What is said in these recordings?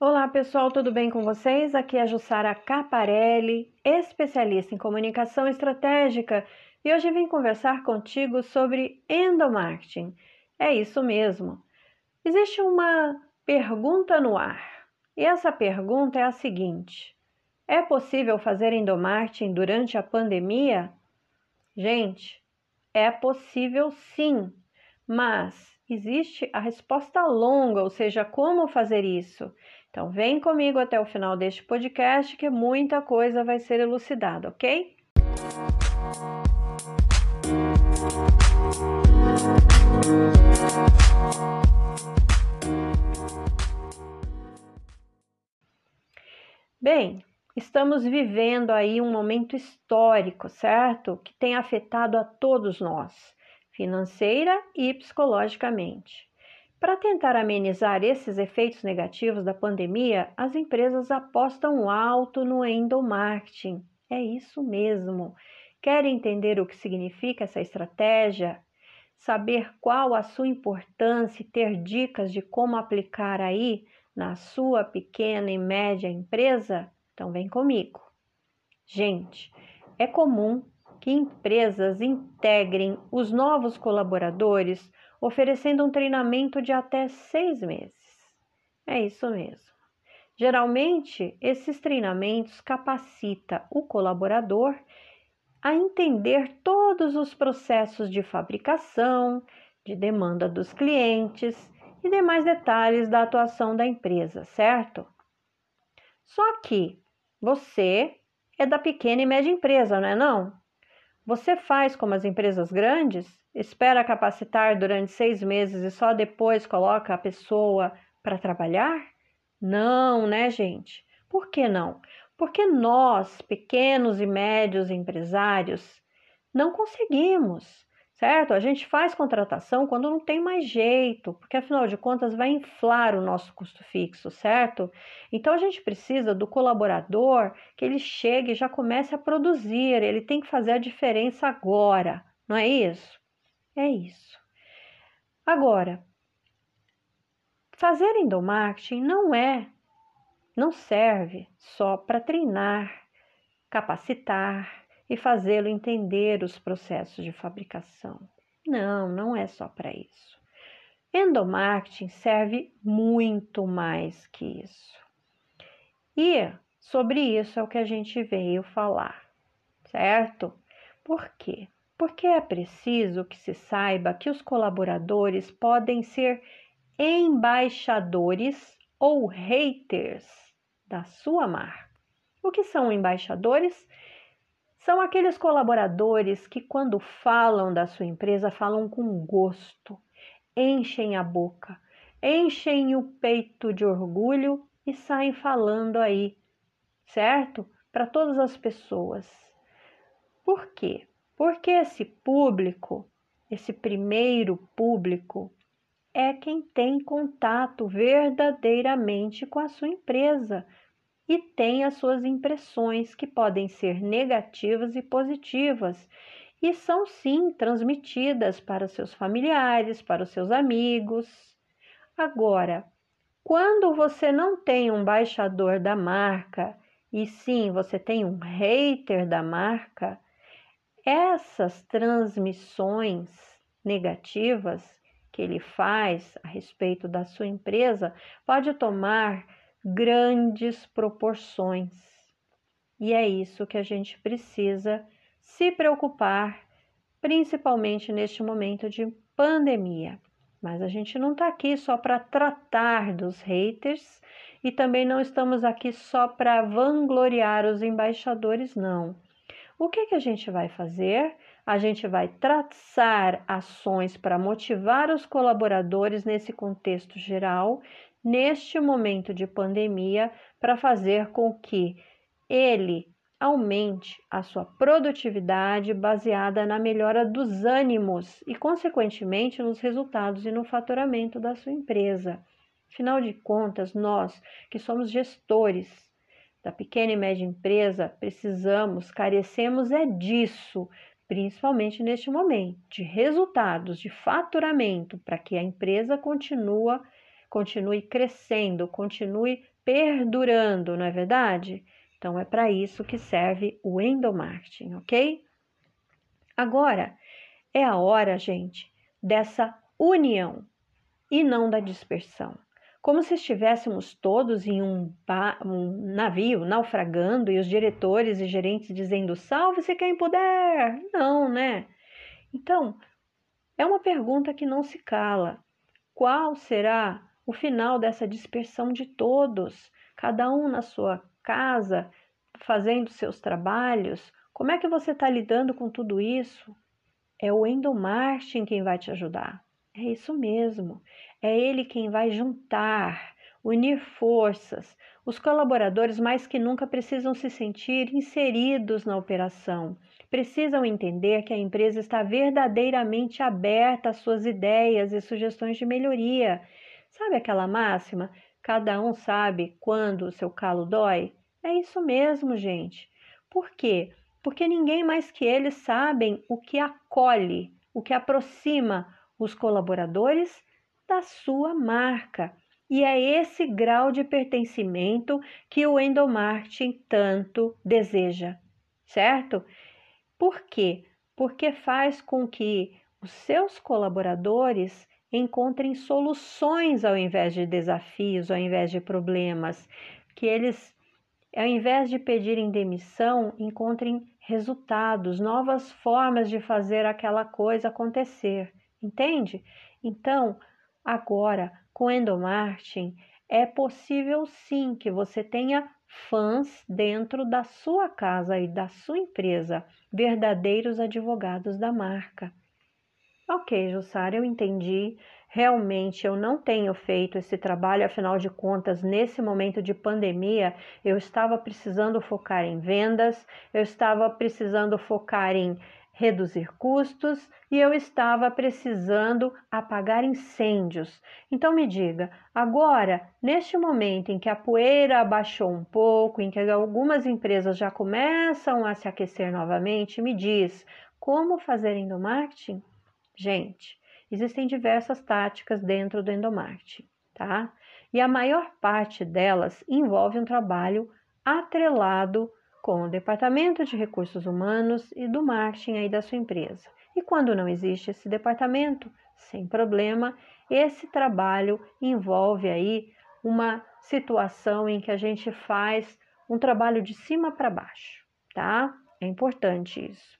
Olá pessoal, tudo bem com vocês? Aqui é a Jussara Caparelli, especialista em comunicação estratégica, e hoje vim conversar contigo sobre endomarketing. É isso mesmo. Existe uma pergunta no ar, e essa pergunta é a seguinte: é possível fazer endomarketing durante a pandemia? Gente, é possível sim, mas existe a resposta longa, ou seja, como fazer isso. Então, vem comigo até o final deste podcast que muita coisa vai ser elucidada, ok? Bem, estamos vivendo aí um momento histórico, certo? Que tem afetado a todos nós, financeira e psicologicamente. Para tentar amenizar esses efeitos negativos da pandemia, as empresas apostam alto no endomarketing. É isso mesmo. Quer entender o que significa essa estratégia? Saber qual a sua importância e ter dicas de como aplicar aí na sua pequena e média empresa? Então vem comigo. Gente, é comum que empresas integrem os novos colaboradores oferecendo um treinamento de até seis meses. É isso mesmo. Geralmente, esses treinamentos capacita o colaborador a entender todos os processos de fabricação, de demanda dos clientes e demais detalhes da atuação da empresa, certo? Só que você é da pequena e média empresa, não é não? Você faz como as empresas grandes espera capacitar durante seis meses e só depois coloca a pessoa para trabalhar? Não, né, gente? Por que não? Porque nós, pequenos e médios empresários, não conseguimos, certo? A gente faz contratação quando não tem mais jeito, porque afinal de contas vai inflar o nosso custo fixo, certo? Então a gente precisa do colaborador que ele chegue e já comece a produzir, ele tem que fazer a diferença agora, não é isso? É isso. Agora, fazer endomarketing não é, não serve só para treinar, capacitar e fazê-lo entender os processos de fabricação. Não, não é só para isso. Endomarketing serve muito mais que isso. E sobre isso é o que a gente veio falar, certo? Por quê? porque é preciso que se saiba que os colaboradores podem ser embaixadores ou haters da sua marca. O que são embaixadores? São aqueles colaboradores que, quando falam da sua empresa, falam com gosto, enchem a boca, enchem o peito de orgulho e saem falando aí, certo? Para todas as pessoas. Por quê? Porque esse público, esse primeiro público, é quem tem contato verdadeiramente com a sua empresa e tem as suas impressões que podem ser negativas e positivas e são sim transmitidas para seus familiares, para os seus amigos. Agora, quando você não tem um baixador da marca e sim você tem um hater da marca, essas transmissões negativas que ele faz a respeito da sua empresa pode tomar grandes proporções. E é isso que a gente precisa se preocupar, principalmente neste momento de pandemia. Mas a gente não está aqui só para tratar dos haters e também não estamos aqui só para vangloriar os embaixadores, não. O que, que a gente vai fazer? A gente vai traçar ações para motivar os colaboradores nesse contexto geral, neste momento de pandemia, para fazer com que ele aumente a sua produtividade baseada na melhora dos ânimos e, consequentemente, nos resultados e no faturamento da sua empresa. Afinal de contas, nós que somos gestores da pequena e média empresa, precisamos, carecemos é disso, principalmente neste momento, de resultados, de faturamento, para que a empresa continua, continue crescendo, continue perdurando, não é verdade? Então é para isso que serve o endomarketing, ok? Agora é a hora, gente, dessa união e não da dispersão. Como se estivéssemos todos em um, um navio naufragando e os diretores e gerentes dizendo salve-se quem puder. Não, né? Então, é uma pergunta que não se cala. Qual será o final dessa dispersão de todos, cada um na sua casa, fazendo seus trabalhos? Como é que você está lidando com tudo isso? É o endomarketing quem vai te ajudar. É isso mesmo. É ele quem vai juntar, unir forças. Os colaboradores mais que nunca precisam se sentir inseridos na operação. Precisam entender que a empresa está verdadeiramente aberta às suas ideias e sugestões de melhoria. Sabe aquela máxima? Cada um sabe quando o seu calo dói? É isso mesmo, gente. Por quê? Porque ninguém mais que eles sabem o que acolhe, o que aproxima os colaboradores da sua marca. E é esse grau de pertencimento que o endomarketing tanto deseja, certo? Por quê? Porque faz com que os seus colaboradores encontrem soluções ao invés de desafios, ao invés de problemas, que eles, ao invés de pedirem demissão, encontrem resultados, novas formas de fazer aquela coisa acontecer, entende? Então, Agora, com endomarketing, é possível sim que você tenha fãs dentro da sua casa e da sua empresa, verdadeiros advogados da marca. Ok, Jussara, eu entendi. Realmente eu não tenho feito esse trabalho, afinal de contas, nesse momento de pandemia, eu estava precisando focar em vendas, eu estava precisando focar em reduzir custos e eu estava precisando apagar incêndios. Então me diga, agora, neste momento em que a poeira abaixou um pouco, em que algumas empresas já começam a se aquecer novamente, me diz como fazer endomarketing? Gente, existem diversas táticas dentro do endomarketing, tá? E a maior parte delas envolve um trabalho atrelado com o departamento de recursos humanos e do marketing aí da sua empresa. E quando não existe esse departamento, sem problema, esse trabalho envolve aí uma situação em que a gente faz um trabalho de cima para baixo, tá? É importante isso.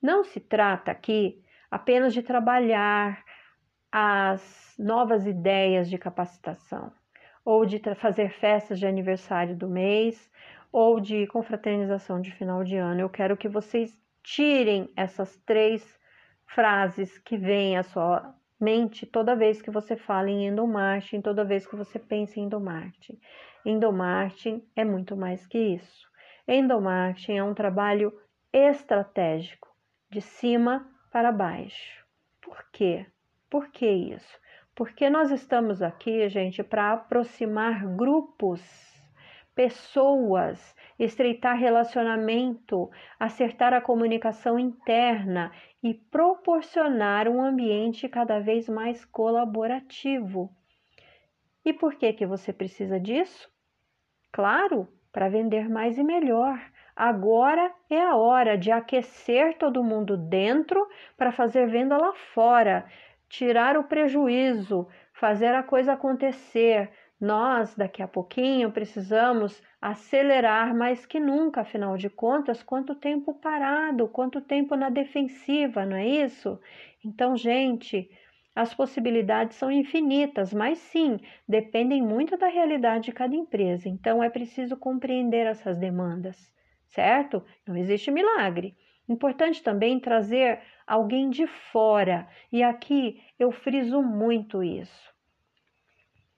Não se trata aqui apenas de trabalhar as novas ideias de capacitação ou de fazer festas de aniversário do mês ou de confraternização de final de ano. Eu quero que vocês tirem essas três frases que vêm à sua mente toda vez que você fala em endomarketing, toda vez que você pensa em endomarketing. Endomarketing é muito mais que isso. Endomarketing é um trabalho estratégico, de cima para baixo. Por quê? Por que isso? Porque nós estamos aqui, gente, para aproximar grupos pessoas, estreitar relacionamento, acertar a comunicação interna e proporcionar um ambiente cada vez mais colaborativo. E por que que você precisa disso? Claro, para vender mais e melhor. Agora é a hora de aquecer todo mundo dentro para fazer venda lá fora, tirar o prejuízo, fazer a coisa acontecer, nós, daqui a pouquinho, precisamos acelerar mais que nunca, afinal de contas, quanto tempo parado, quanto tempo na defensiva, não é isso? Então, gente, as possibilidades são infinitas, mas sim, dependem muito da realidade de cada empresa. Então, é preciso compreender essas demandas, certo? Não existe milagre. Importante também trazer alguém de fora, e aqui eu friso muito isso.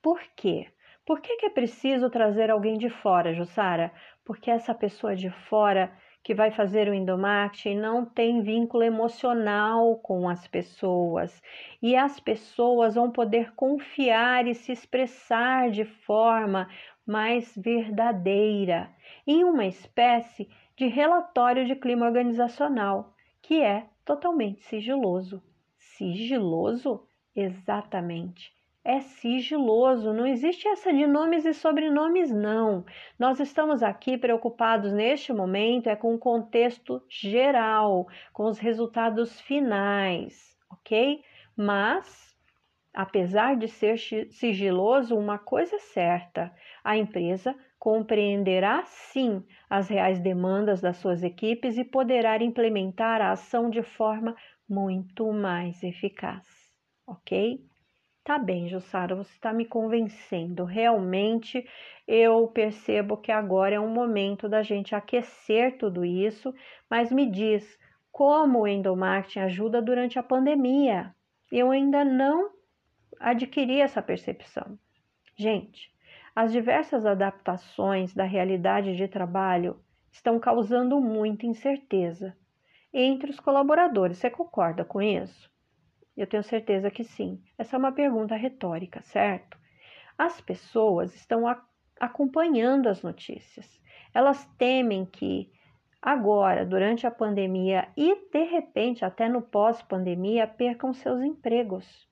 Por quê? Por que, que é preciso trazer alguém de fora, Jussara? Porque essa pessoa de fora que vai fazer o endomarketing não tem vínculo emocional com as pessoas e as pessoas vão poder confiar e se expressar de forma mais verdadeira em uma espécie de relatório de clima organizacional que é totalmente sigiloso. Sigiloso? Exatamente é sigiloso, não existe essa de nomes e sobrenomes, não. Nós estamos aqui preocupados neste momento é com o contexto geral, com os resultados finais, ok? Mas, apesar de ser sigiloso, uma coisa é certa: a empresa compreenderá sim as reais demandas das suas equipes e poderá implementar a ação de forma muito mais eficaz, ok? Tá bem, Jussara, você está me convencendo. Realmente eu percebo que agora é um momento da gente aquecer tudo isso, mas me diz como o endomarketing ajuda durante a pandemia. Eu ainda não adquiri essa percepção. Gente, as diversas adaptações da realidade de trabalho estão causando muita incerteza entre os colaboradores. Você concorda com isso? Eu tenho certeza que sim. Essa é uma pergunta retórica, certo? As pessoas estão acompanhando as notícias. Elas temem que agora, durante a pandemia e de repente até no pós-pandemia, percam seus empregos.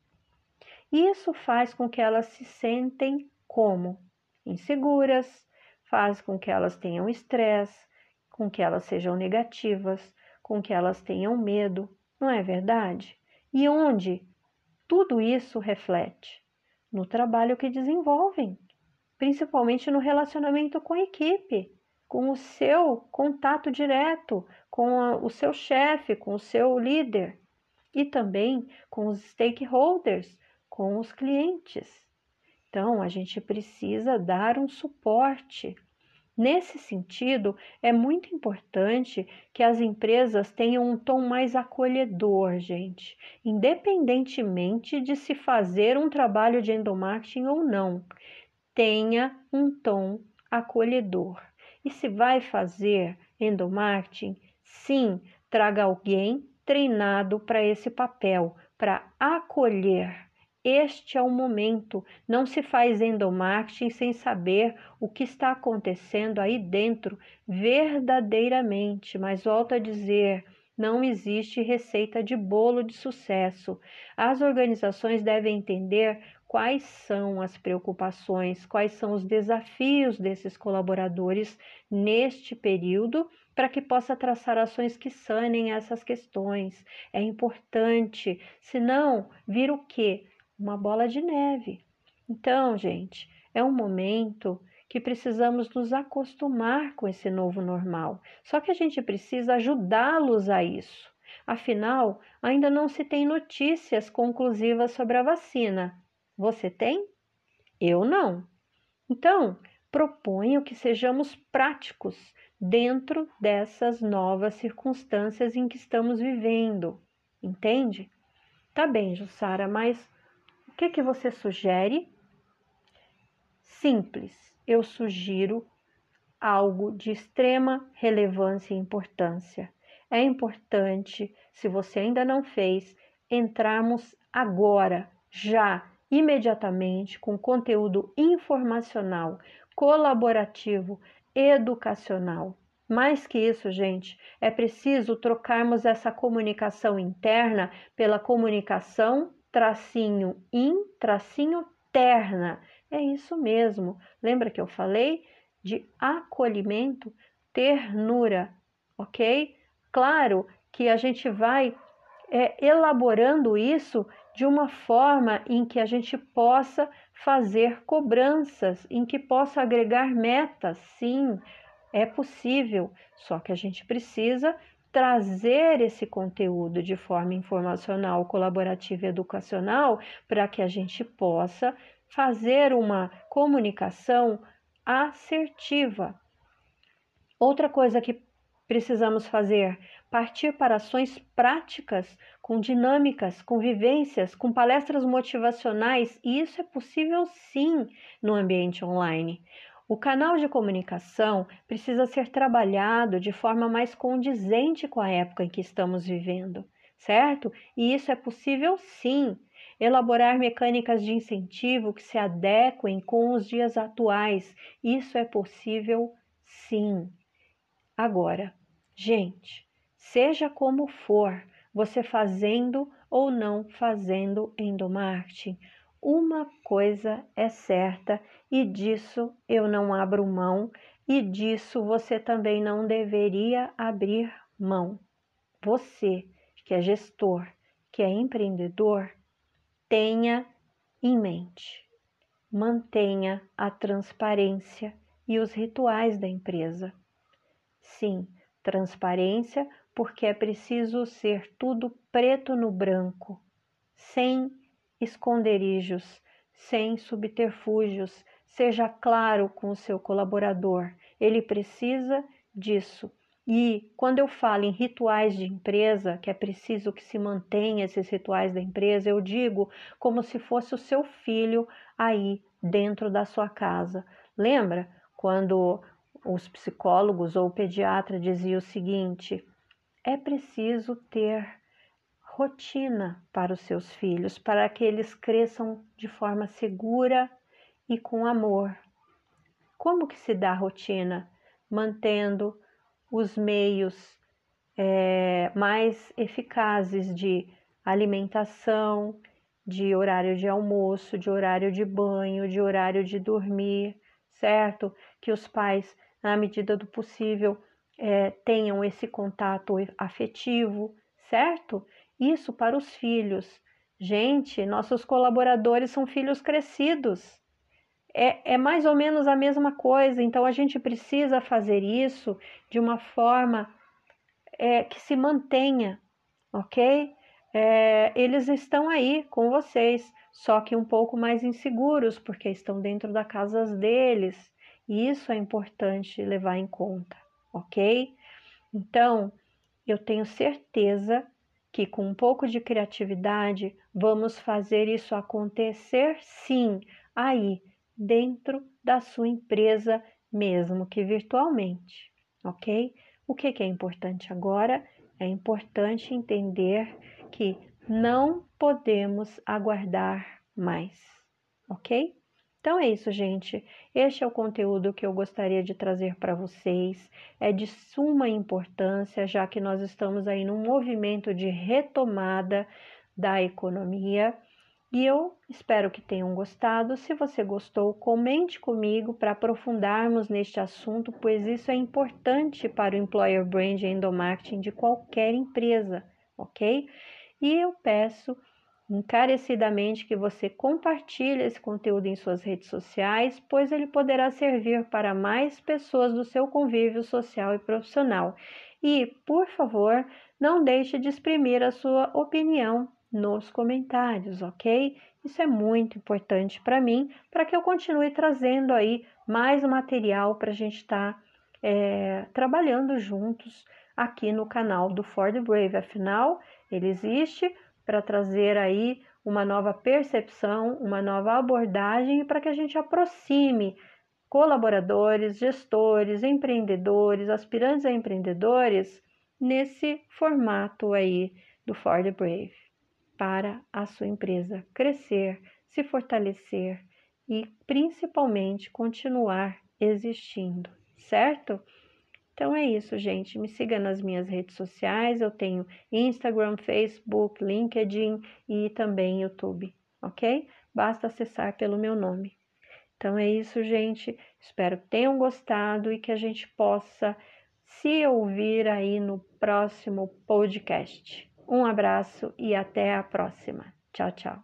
Isso faz com que elas se sentem como inseguras, faz com que elas tenham estresse, com que elas sejam negativas, com que elas tenham medo, não é verdade? E onde tudo isso reflete? No trabalho que desenvolvem, principalmente no relacionamento com a equipe, com o seu contato direto, com a, o seu chefe, com o seu líder e também com os stakeholders, com os clientes. Então, a gente precisa dar um suporte Nesse sentido, é muito importante que as empresas tenham um tom mais acolhedor, gente, independentemente de se fazer um trabalho de endomarketing ou não. Tenha um tom acolhedor. E se vai fazer endomarketing, sim, traga alguém treinado para esse papel, para acolher este é o momento. Não se faz endomarketing sem saber o que está acontecendo aí dentro verdadeiramente. Mas volto a dizer, não existe receita de bolo de sucesso. As organizações devem entender quais são as preocupações, quais são os desafios desses colaboradores neste período, para que possa traçar ações que sanem essas questões. É importante, senão vira o quê? Uma bola de neve. Então, gente, é um momento que precisamos nos acostumar com esse novo normal. Só que a gente precisa ajudá-los a isso. Afinal, ainda não se tem notícias conclusivas sobre a vacina. Você tem? Eu não. Então, proponho que sejamos práticos dentro dessas novas circunstâncias em que estamos vivendo. Entende? Tá bem, Jussara, mas que, que você sugere? Simples, eu sugiro algo de extrema relevância e importância. É importante, se você ainda não fez, entrarmos agora, já, imediatamente, com conteúdo informacional, colaborativo, educacional. Mais que isso, gente, é preciso trocarmos essa comunicação interna pela comunicação tracinho in, tracinho terna. É isso mesmo. Lembra que eu falei de acolhimento, ternura, ok? Claro que a gente vai é, elaborando isso de uma forma em que a gente possa fazer cobranças, em que possa agregar metas. Sim, é possível, só que a gente precisa trazer esse conteúdo de forma informacional, colaborativa e educacional para que a gente possa fazer uma comunicação assertiva. Outra coisa que precisamos fazer, partir para ações práticas, com dinâmicas, com vivências, com palestras motivacionais, e isso é possível sim no ambiente online. O canal de comunicação precisa ser trabalhado de forma mais condizente com a época em que estamos vivendo, certo? E isso é possível sim. Elaborar mecânicas de incentivo que se adequem com os dias atuais, isso é possível sim. Agora, gente, seja como for, você fazendo ou não fazendo endomarketing, uma coisa é certa e disso eu não abro mão e disso você também não deveria abrir mão. Você, que é gestor, que é empreendedor, tenha em mente, mantenha a transparência e os rituais da empresa. Sim, transparência, porque é preciso ser tudo preto no branco, sem esconderijos, sem subterfúgios. Seja claro com o seu colaborador, ele precisa disso. E quando eu falo em rituais de empresa, que é preciso que se mantenha esses rituais da empresa, eu digo como se fosse o seu filho aí dentro da sua casa. Lembra quando os psicólogos ou o pediatra diziam o seguinte: é preciso ter rotina para os seus filhos, para que eles cresçam de forma segura e com amor. Como que se dá rotina? Mantendo os meios é, mais eficazes de alimentação, de horário de almoço, de horário de banho, de horário de dormir, certo? Que os pais, na medida do possível, é, tenham esse contato afetivo, certo? Isso para os filhos. Gente, nossos colaboradores são filhos crescidos. É, é mais ou menos a mesma coisa, então a gente precisa fazer isso de uma forma é, que se mantenha, ok? É, eles estão aí com vocês, só que um pouco mais inseguros, porque estão dentro da casa deles, e isso é importante levar em conta, ok? Então, eu tenho certeza que com um pouco de criatividade vamos fazer isso acontecer sim, aí, dentro da sua empresa, mesmo que virtualmente, ok? O que, é importante agora? É importante entender que não podemos aguardar mais, ok? Então é isso, gente. Este é o conteúdo que eu gostaria de trazer para vocês. É de suma importância, já que nós estamos aí num movimento de retomada da economia. E eu espero que tenham gostado. Se você gostou, comente comigo para aprofundarmos neste assunto, pois isso é importante para o employer brand e endomarketing de qualquer empresa, ok? E eu peço encarecidamente que você compartilhe esse conteúdo em suas redes sociais, pois ele poderá servir para mais pessoas do seu convívio social e profissional. E, por favor, não deixe de exprimir a sua opinião nos comentários, ok? Isso é muito importante para mim, para que eu continue trazendo aí mais material para a gente estar tá, é, trabalhando juntos aqui no canal do Ford Brave. Afinal, ele existe para trazer aí uma nova percepção, uma nova abordagem para que a gente aproxime colaboradores, gestores, empreendedores, aspirantes a empreendedores nesse formato aí do Ford Brave para a sua empresa crescer, se fortalecer e principalmente continuar existindo, certo? Então é isso, gente. Me siga nas minhas redes sociais. Eu tenho Instagram, Facebook, LinkedIn e também YouTube, ok? Basta acessar pelo meu nome. Então é isso, gente. Espero que tenham gostado e que a gente possa se ouvir aí no próximo podcast. Um abraço e até a próxima. Tchau, tchau.